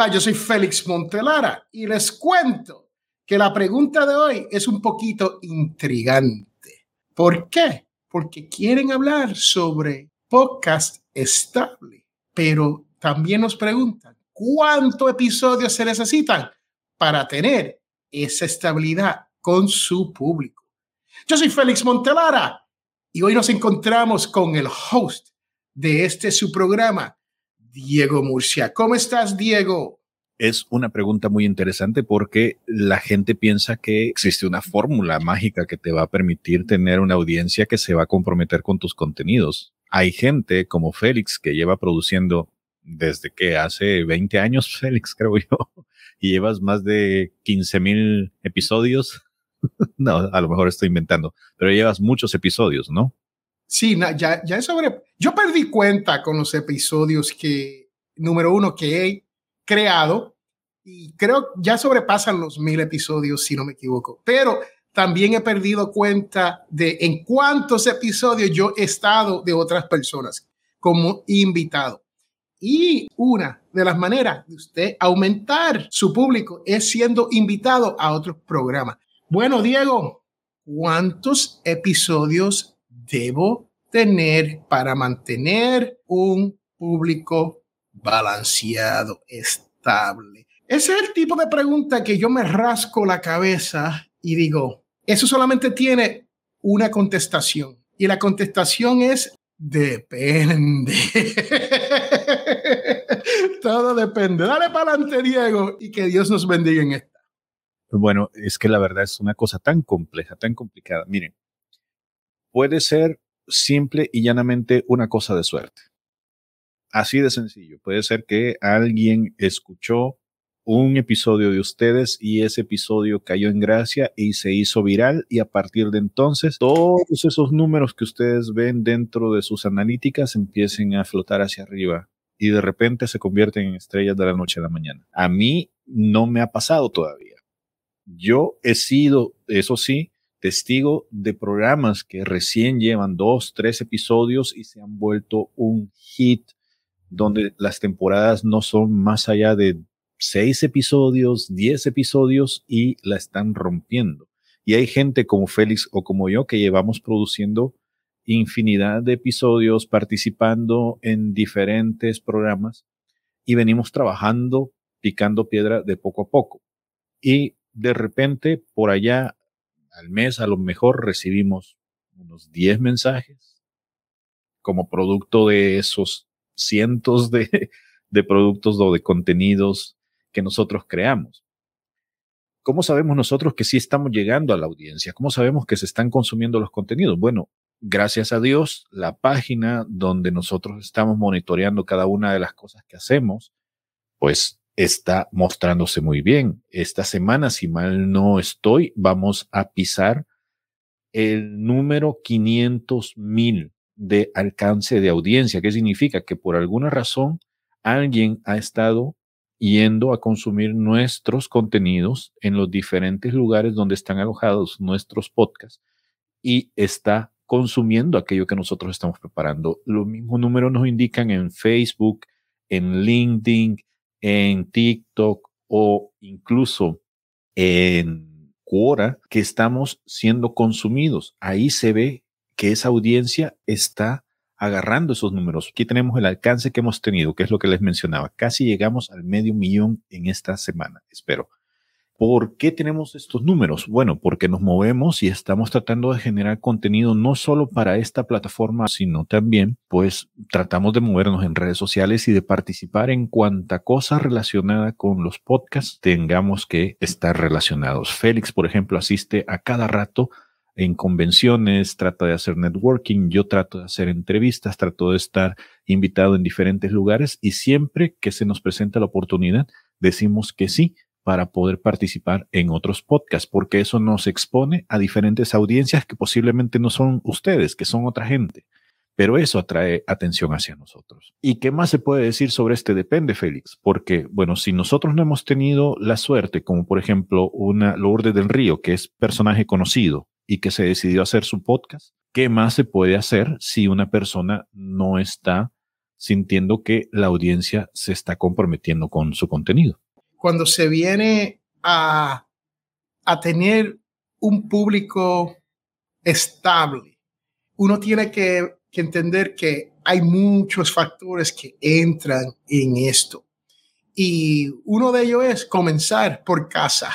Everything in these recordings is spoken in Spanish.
Hola, yo soy Félix Montelara y les cuento que la pregunta de hoy es un poquito intrigante. ¿Por qué? Porque quieren hablar sobre podcast estable, pero también nos preguntan cuántos episodios se necesitan para tener esa estabilidad con su público. Yo soy Félix Montelara y hoy nos encontramos con el host de este su programa, Diego Murcia. ¿Cómo estás, Diego? Es una pregunta muy interesante porque la gente piensa que existe una fórmula mágica que te va a permitir tener una audiencia que se va a comprometer con tus contenidos. Hay gente como Félix que lleva produciendo desde que hace 20 años, Félix, creo yo, y llevas más de 15 mil episodios. no, a lo mejor estoy inventando, pero llevas muchos episodios, ¿no? Sí, ya, ya es sobre. Yo perdí cuenta con los episodios que, número uno, que he creado y creo ya sobrepasan los mil episodios, si no me equivoco. Pero también he perdido cuenta de en cuántos episodios yo he estado de otras personas como invitado. Y una de las maneras de usted aumentar su público es siendo invitado a otros programas. Bueno, Diego, ¿cuántos episodios debo tener para mantener un público balanceado, estable? Ese es el tipo de pregunta que yo me rasco la cabeza y digo, eso solamente tiene una contestación. Y la contestación es depende. Todo depende. Dale para adelante, Diego, y que Dios nos bendiga en esta. Bueno, es que la verdad es una cosa tan compleja, tan complicada. Miren, puede ser simple y llanamente una cosa de suerte. Así de sencillo. Puede ser que alguien escuchó un episodio de ustedes y ese episodio cayó en gracia y se hizo viral y a partir de entonces todos esos números que ustedes ven dentro de sus analíticas empiecen a flotar hacia arriba y de repente se convierten en estrellas de la noche a la mañana. A mí no me ha pasado todavía. Yo he sido, eso sí, testigo de programas que recién llevan dos, tres episodios y se han vuelto un hit donde las temporadas no son más allá de seis episodios, diez episodios y la están rompiendo. Y hay gente como Félix o como yo que llevamos produciendo infinidad de episodios, participando en diferentes programas y venimos trabajando, picando piedra de poco a poco. Y de repente, por allá, al mes, a lo mejor recibimos unos 10 mensajes como producto de esos cientos de, de productos o de contenidos que nosotros creamos. ¿Cómo sabemos nosotros que sí estamos llegando a la audiencia? ¿Cómo sabemos que se están consumiendo los contenidos? Bueno, gracias a Dios, la página donde nosotros estamos monitoreando cada una de las cosas que hacemos, pues está mostrándose muy bien. Esta semana, si mal no estoy, vamos a pisar el número 500 mil de alcance de audiencia. ¿Qué significa? Que por alguna razón alguien ha estado yendo a consumir nuestros contenidos en los diferentes lugares donde están alojados nuestros podcasts y está consumiendo aquello que nosotros estamos preparando. Los mismos números nos indican en Facebook, en LinkedIn, en TikTok o incluso en Quora que estamos siendo consumidos. Ahí se ve que esa audiencia está agarrando esos números. Aquí tenemos el alcance que hemos tenido, que es lo que les mencionaba. Casi llegamos al medio millón en esta semana, espero. ¿Por qué tenemos estos números? Bueno, porque nos movemos y estamos tratando de generar contenido no solo para esta plataforma, sino también, pues, tratamos de movernos en redes sociales y de participar en cuanta cosa relacionada con los podcasts tengamos que estar relacionados. Félix, por ejemplo, asiste a cada rato en convenciones, trata de hacer networking, yo trato de hacer entrevistas, trato de estar invitado en diferentes lugares y siempre que se nos presenta la oportunidad, decimos que sí para poder participar en otros podcasts, porque eso nos expone a diferentes audiencias que posiblemente no son ustedes, que son otra gente. Pero eso atrae atención hacia nosotros. ¿Y qué más se puede decir sobre este depende, Félix? Porque, bueno, si nosotros no hemos tenido la suerte, como por ejemplo una Lourdes del Río, que es personaje conocido, y que se decidió hacer su podcast. ¿Qué más se puede hacer si una persona no está sintiendo que la audiencia se está comprometiendo con su contenido. Cuando se viene a, a tener un público estable, uno tiene que, que entender que hay muchos factores que entran en esto. Y uno de ellos es comenzar por casa.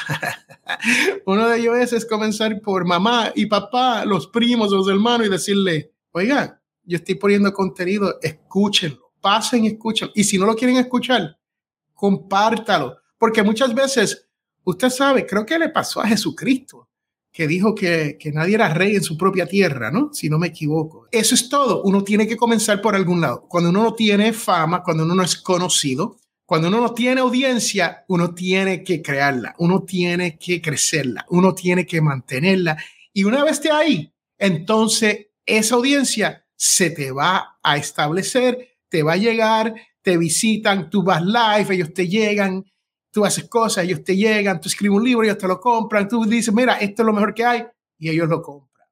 uno de ellos es, comenzar por mamá y papá, los primos, los hermanos y decirle, oigan, yo estoy poniendo contenido, escúchenlo, pasen y escúchenlo. Y si no lo quieren escuchar, compártalo. Porque muchas veces, usted sabe, creo que le pasó a Jesucristo, que dijo que, que nadie era rey en su propia tierra, ¿no? Si no me equivoco. Eso es todo. Uno tiene que comenzar por algún lado. Cuando uno no tiene fama, cuando uno no es conocido, cuando uno no tiene audiencia, uno tiene que crearla, uno tiene que crecerla, uno tiene que mantenerla. Y una vez esté ahí, entonces esa audiencia se te va a establecer, te va a llegar, te visitan, tú vas live, ellos te llegan, tú haces cosas, ellos te llegan, tú escribes un libro, ellos te lo compran, tú dices, mira, esto es lo mejor que hay, y ellos lo compran.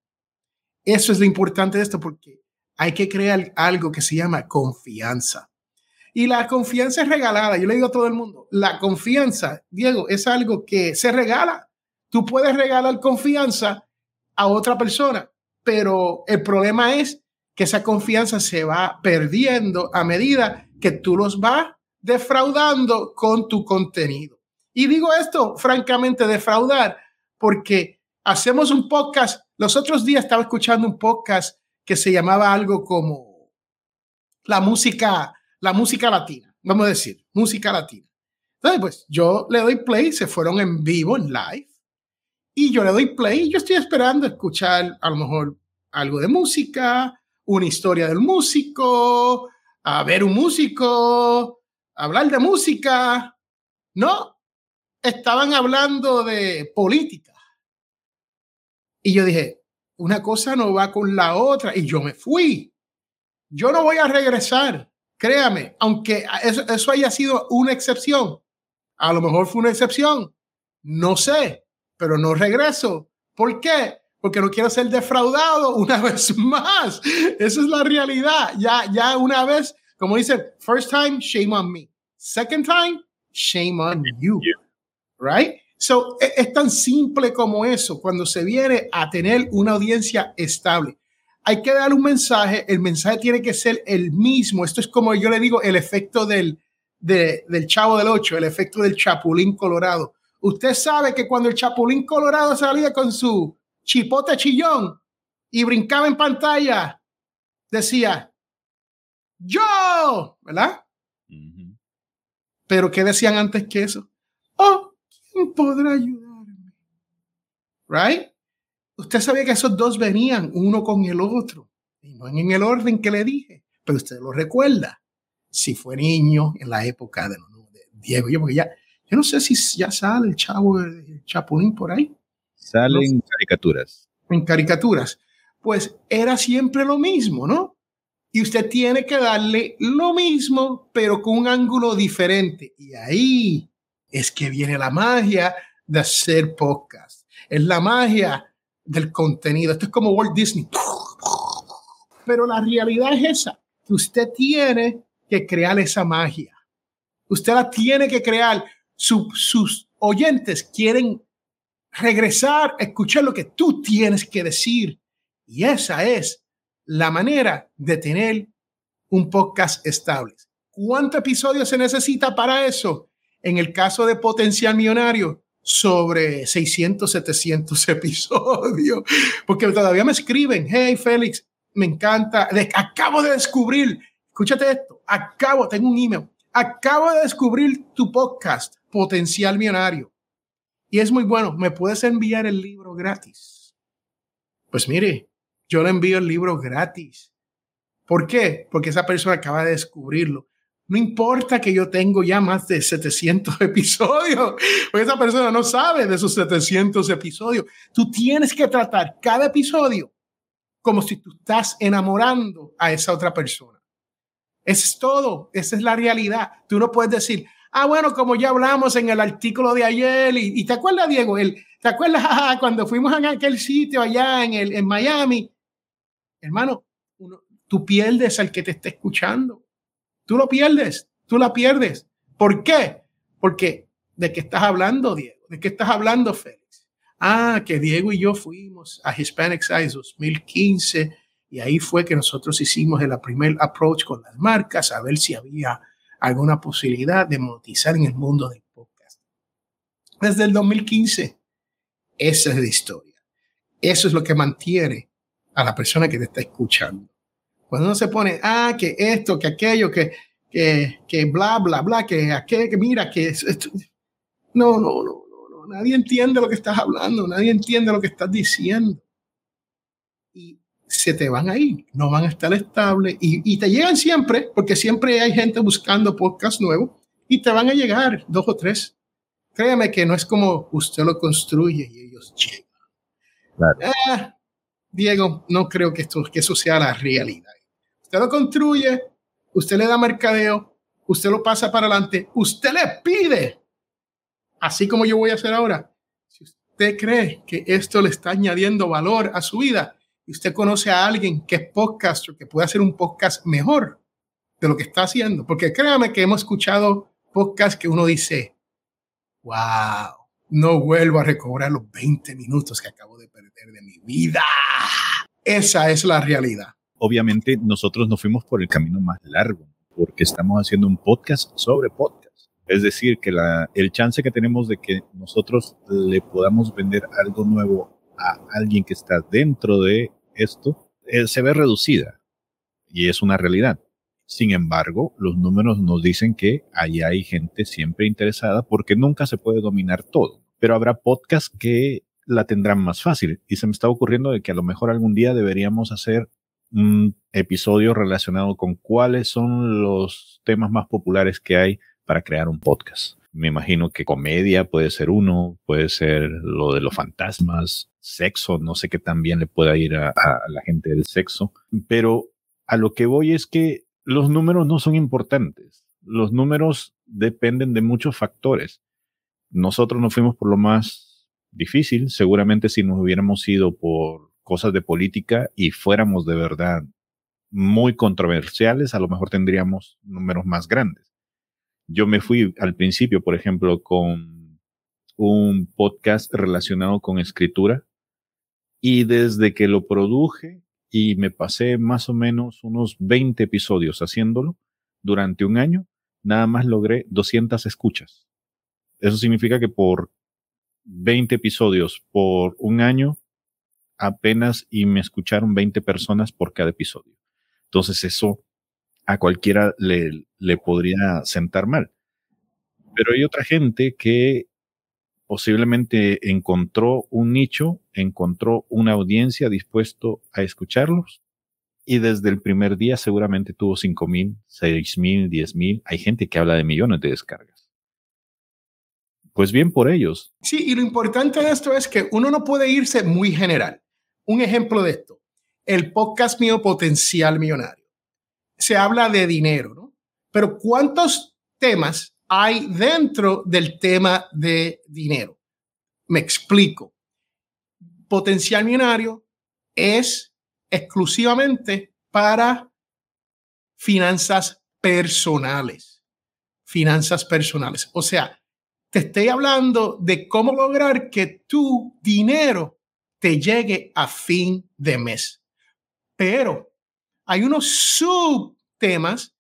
Eso es lo importante de esto porque hay que crear algo que se llama confianza. Y la confianza es regalada. Yo le digo a todo el mundo, la confianza, Diego, es algo que se regala. Tú puedes regalar confianza a otra persona, pero el problema es que esa confianza se va perdiendo a medida que tú los vas defraudando con tu contenido. Y digo esto, francamente, defraudar, porque hacemos un podcast. Los otros días estaba escuchando un podcast que se llamaba algo como la música la música latina, vamos a decir, música latina. Entonces, pues yo le doy play, se fueron en vivo, en live, y yo le doy play y yo estoy esperando escuchar a lo mejor algo de música, una historia del músico, a ver un músico, hablar de música. No, estaban hablando de política. Y yo dije, una cosa no va con la otra y yo me fui. Yo no voy a regresar. Créame, aunque eso, haya sido una excepción, a lo mejor fue una excepción, no sé, pero no regreso. ¿Por qué? Porque no quiero ser defraudado una vez más. Esa es la realidad. Ya, ya una vez, como dicen, first time, shame on me. Second time, shame on you. Right? So, es, es tan simple como eso cuando se viene a tener una audiencia estable hay que dar un mensaje, el mensaje tiene que ser el mismo. Esto es como yo le digo, el efecto del, del chavo del 8, el efecto del chapulín colorado. Usted sabe que cuando el chapulín colorado salía con su chipote chillón y brincaba en pantalla, decía, yo, ¿verdad? Pero ¿qué decían antes que eso? Oh, ¿quién podrá ayudarme? Right? Usted sabía que esos dos venían uno con el otro, y no en el orden que le dije, pero usted lo recuerda. Si fue niño en la época de, Diego, yo, porque ya, yo no sé si ya sale el chavo, el chapulín por ahí. Salen caricaturas. En caricaturas. Pues era siempre lo mismo, ¿no? Y usted tiene que darle lo mismo, pero con un ángulo diferente. Y ahí es que viene la magia de hacer podcast. Es la magia del contenido. Esto es como Walt Disney. Pero la realidad es esa, que usted tiene que crear esa magia. Usted la tiene que crear. sus oyentes quieren regresar escuchar lo que tú tienes que decir. Y esa es la manera de tener un podcast estable. ¿Cuántos episodios se necesita para eso? En el caso de Potencial Millonario, sobre 600, 700 episodios, porque todavía me escriben, hey Félix, me encanta, acabo de descubrir, escúchate esto, acabo, tengo un email, acabo de descubrir tu podcast, Potencial Millonario, y es muy bueno, ¿me puedes enviar el libro gratis? Pues mire, yo le envío el libro gratis. ¿Por qué? Porque esa persona acaba de descubrirlo. No importa que yo tengo ya más de 700 episodios, porque esa persona no sabe de esos 700 episodios. Tú tienes que tratar cada episodio como si tú estás enamorando a esa otra persona. Eso es todo, esa es la realidad. Tú no puedes decir, ah, bueno, como ya hablamos en el artículo de ayer, y, te acuerdas, Diego, el, ¿te acuerdas cuando fuimos a aquel sitio allá en, el, en Miami? Hermano, tú pierdes al que te está escuchando tú lo pierdes, tú la pierdes. ¿Por qué? Porque de qué estás hablando, Diego, de qué estás hablando, Félix. Ah, que Diego y yo fuimos a Hispanic Size 2015 y ahí fue que nosotros hicimos el primer approach con las marcas a ver si había alguna posibilidad de monetizar en el mundo del podcast. Desde el 2015, esa es la historia. Eso es lo que mantiene a la persona que te está escuchando. Cuando uno se pone, ah, que esto, que aquello, que, que, que bla, bla, bla, que aquello, que mira, que esto. No, no, no, no, nadie entiende lo que estás hablando, nadie entiende lo que estás diciendo. Y se te van ahí, no van a estar estables y, y, te llegan siempre, porque siempre hay gente buscando podcast nuevo y te van a llegar dos o tres. Créame que no es como usted lo construye y ellos llegan. Ah, Diego, no creo que, esto, que eso sea la realidad. Usted lo construye, usted le da mercadeo, usted lo pasa para adelante, usted le pide, así como yo voy a hacer ahora. Si usted cree que esto le está añadiendo valor a su vida, y usted conoce a alguien que es podcaster, que puede hacer un podcast mejor de lo que está haciendo. Porque créame que hemos escuchado podcasts que uno dice, wow, no vuelvo a recobrar los 20 minutos que acabo de de mi vida. Esa es la realidad. Obviamente nosotros nos fuimos por el camino más largo, porque estamos haciendo un podcast sobre podcast. Es decir, que la, el chance que tenemos de que nosotros le podamos vender algo nuevo a alguien que está dentro de esto eh, se ve reducida y es una realidad. Sin embargo, los números nos dicen que ahí hay gente siempre interesada porque nunca se puede dominar todo. Pero habrá podcasts que la tendrán más fácil. Y se me está ocurriendo de que a lo mejor algún día deberíamos hacer un episodio relacionado con cuáles son los temas más populares que hay para crear un podcast. Me imagino que comedia puede ser uno, puede ser lo de los fantasmas, sexo, no sé qué tan bien le pueda ir a, a la gente del sexo, pero a lo que voy es que los números no son importantes. Los números dependen de muchos factores. Nosotros nos fuimos por lo más difícil. Seguramente si nos hubiéramos ido por cosas de política y fuéramos de verdad muy controversiales, a lo mejor tendríamos números más grandes. Yo me fui al principio, por ejemplo, con un podcast relacionado con escritura y desde que lo produje y me pasé más o menos unos 20 episodios haciéndolo durante un año, nada más logré 200 escuchas. Eso significa que por 20 episodios por un año, apenas y me escucharon 20 personas por cada episodio. Entonces eso a cualquiera le, le podría sentar mal. Pero hay otra gente que posiblemente encontró un nicho, encontró una audiencia dispuesto a escucharlos y desde el primer día seguramente tuvo cinco mil, seis mil, diez mil. Hay gente que habla de millones de descargas. Pues bien por ellos. Sí, y lo importante de esto es que uno no puede irse muy general. Un ejemplo de esto, el podcast mío Potencial Millonario. Se habla de dinero, ¿no? Pero ¿cuántos temas hay dentro del tema de dinero. Me explico. Potencial millonario es exclusivamente para finanzas personales. Finanzas personales. O sea, te estoy hablando de cómo lograr que tu dinero te llegue a fin de mes. Pero hay unos subtemas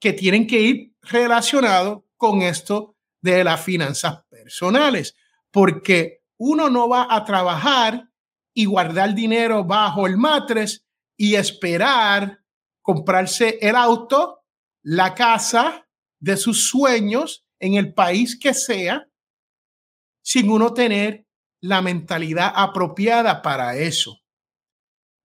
que tienen que ir relacionados con esto de las finanzas personales, porque uno no va a trabajar y guardar dinero bajo el matres y esperar comprarse el auto, la casa de sus sueños en el país que sea, sin uno tener la mentalidad apropiada para eso.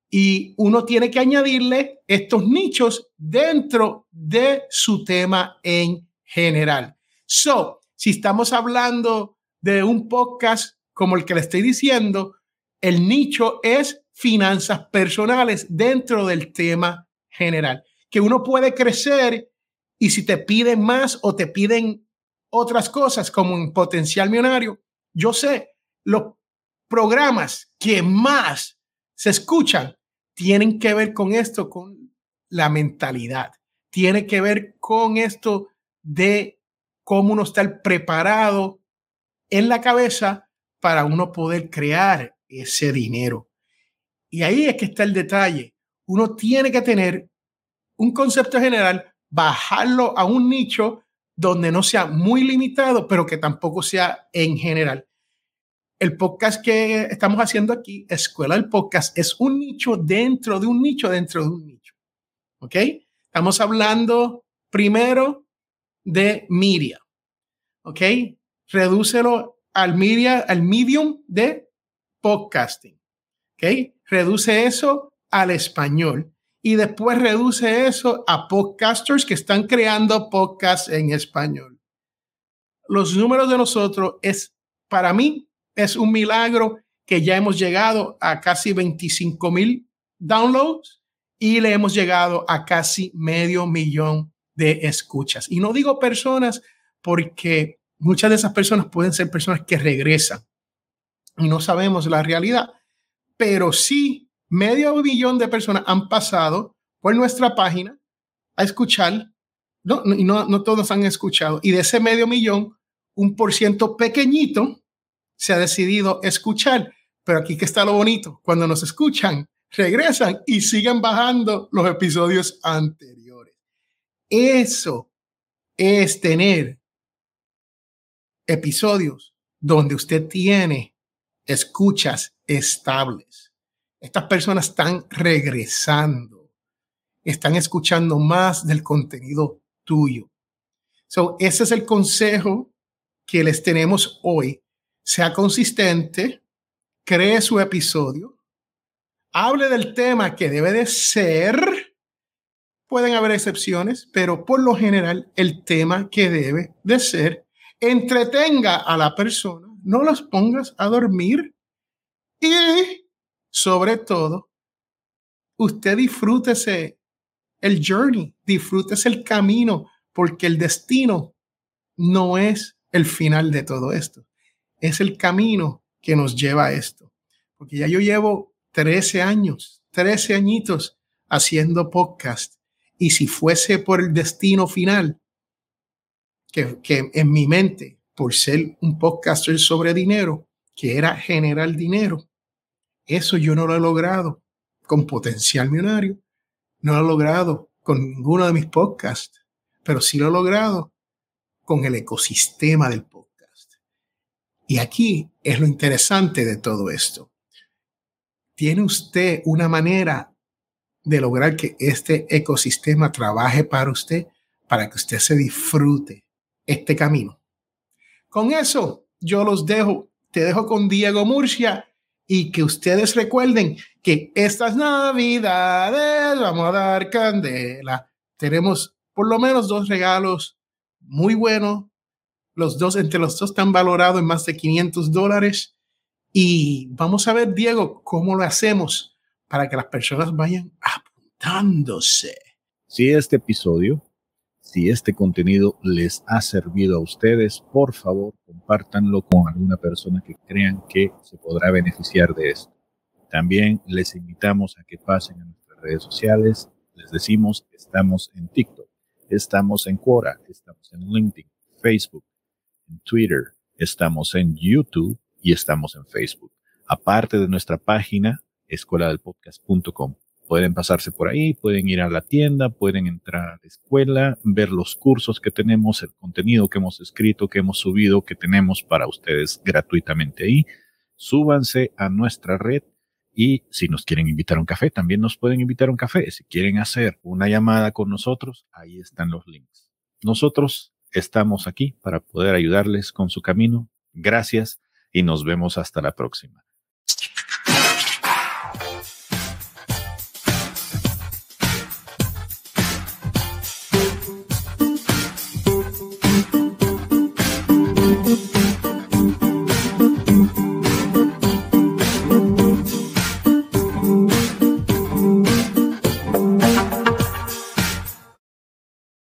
Y uno tiene que añadirle estos nichos dentro de su tema en general. So, si estamos hablando de un podcast como el que le estoy diciendo, el nicho es finanzas personales dentro del tema general, que uno puede crecer y si te piden más o te piden otras cosas como un potencial millonario, yo sé, los programas que más se escuchan tienen que ver con esto, con la mentalidad tiene que ver con esto de cómo uno está preparado en la cabeza para uno poder crear ese dinero. Y ahí es que está el detalle. Uno tiene que tener un concepto general, bajarlo a un nicho donde no sea muy limitado, pero que tampoco sea en general. El podcast que estamos haciendo aquí, Escuela del Podcast, es un nicho dentro de un nicho dentro de un nicho. ¿Ok? Estamos hablando primero de media. ¿Ok? Redúcelo al media, al medium de podcasting. ¿Ok? Reduce eso al español y después reduce eso a podcasters que están creando podcasts en español. Los números de nosotros es, para mí, es un milagro que ya hemos llegado a casi 25 mil downloads y le hemos llegado a casi medio millón de escuchas. Y no digo personas porque muchas de esas personas pueden ser personas que regresan y no sabemos la realidad, pero sí medio millón de personas han pasado por nuestra página a escuchar, no, y no, no todos han escuchado, y de ese medio millón, un por ciento pequeñito se ha decidido escuchar. Pero aquí que está lo bonito, cuando nos escuchan, regresan y siguen bajando los episodios anteriores. Eso es tener episodios donde usted tiene escuchas estables. Estas personas están regresando, están escuchando más del contenido tuyo. So, ese es el consejo que les tenemos hoy. Sea consistente, cree su episodio, hable del tema que debe de ser. Pueden haber excepciones, pero por lo general el tema que debe de ser entretenga a la persona, no los pongas a dormir y sobre todo, usted disfrútese el journey, disfrútese el camino, porque el destino no es el final de todo esto, es el camino que nos lleva a esto. Porque ya yo llevo 13 años, 13 añitos haciendo podcast. Y si fuese por el destino final, que, que en mi mente, por ser un podcaster sobre dinero, que era generar dinero, eso yo no lo he logrado con potencial millonario, no lo he logrado con ninguno de mis podcasts, pero sí lo he logrado con el ecosistema del podcast. Y aquí es lo interesante de todo esto. ¿Tiene usted una manera de lograr que este ecosistema trabaje para usted, para que usted se disfrute este camino? Con eso, yo los dejo, te dejo con Diego Murcia y que ustedes recuerden que estas navidades vamos a dar candela. Tenemos por lo menos dos regalos muy buenos. Los dos, entre los dos, están valorados en más de 500 dólares. Y vamos a ver, Diego, cómo lo hacemos para que las personas vayan apuntándose. Si este episodio, si este contenido les ha servido a ustedes, por favor, compártanlo con alguna persona que crean que se podrá beneficiar de esto. También les invitamos a que pasen a nuestras redes sociales. Les decimos, estamos en TikTok, estamos en Quora, estamos en LinkedIn, Facebook, en Twitter, estamos en YouTube y estamos en Facebook. Aparte de nuestra página, escueladelpodcast.com. Pueden pasarse por ahí, pueden ir a la tienda, pueden entrar a la escuela, ver los cursos que tenemos, el contenido que hemos escrito, que hemos subido, que tenemos para ustedes gratuitamente ahí. Súbanse a nuestra red y si nos quieren invitar a un café, también nos pueden invitar a un café. Si quieren hacer una llamada con nosotros, ahí están los links. Nosotros estamos aquí para poder ayudarles con su camino. Gracias y nos vemos hasta la próxima.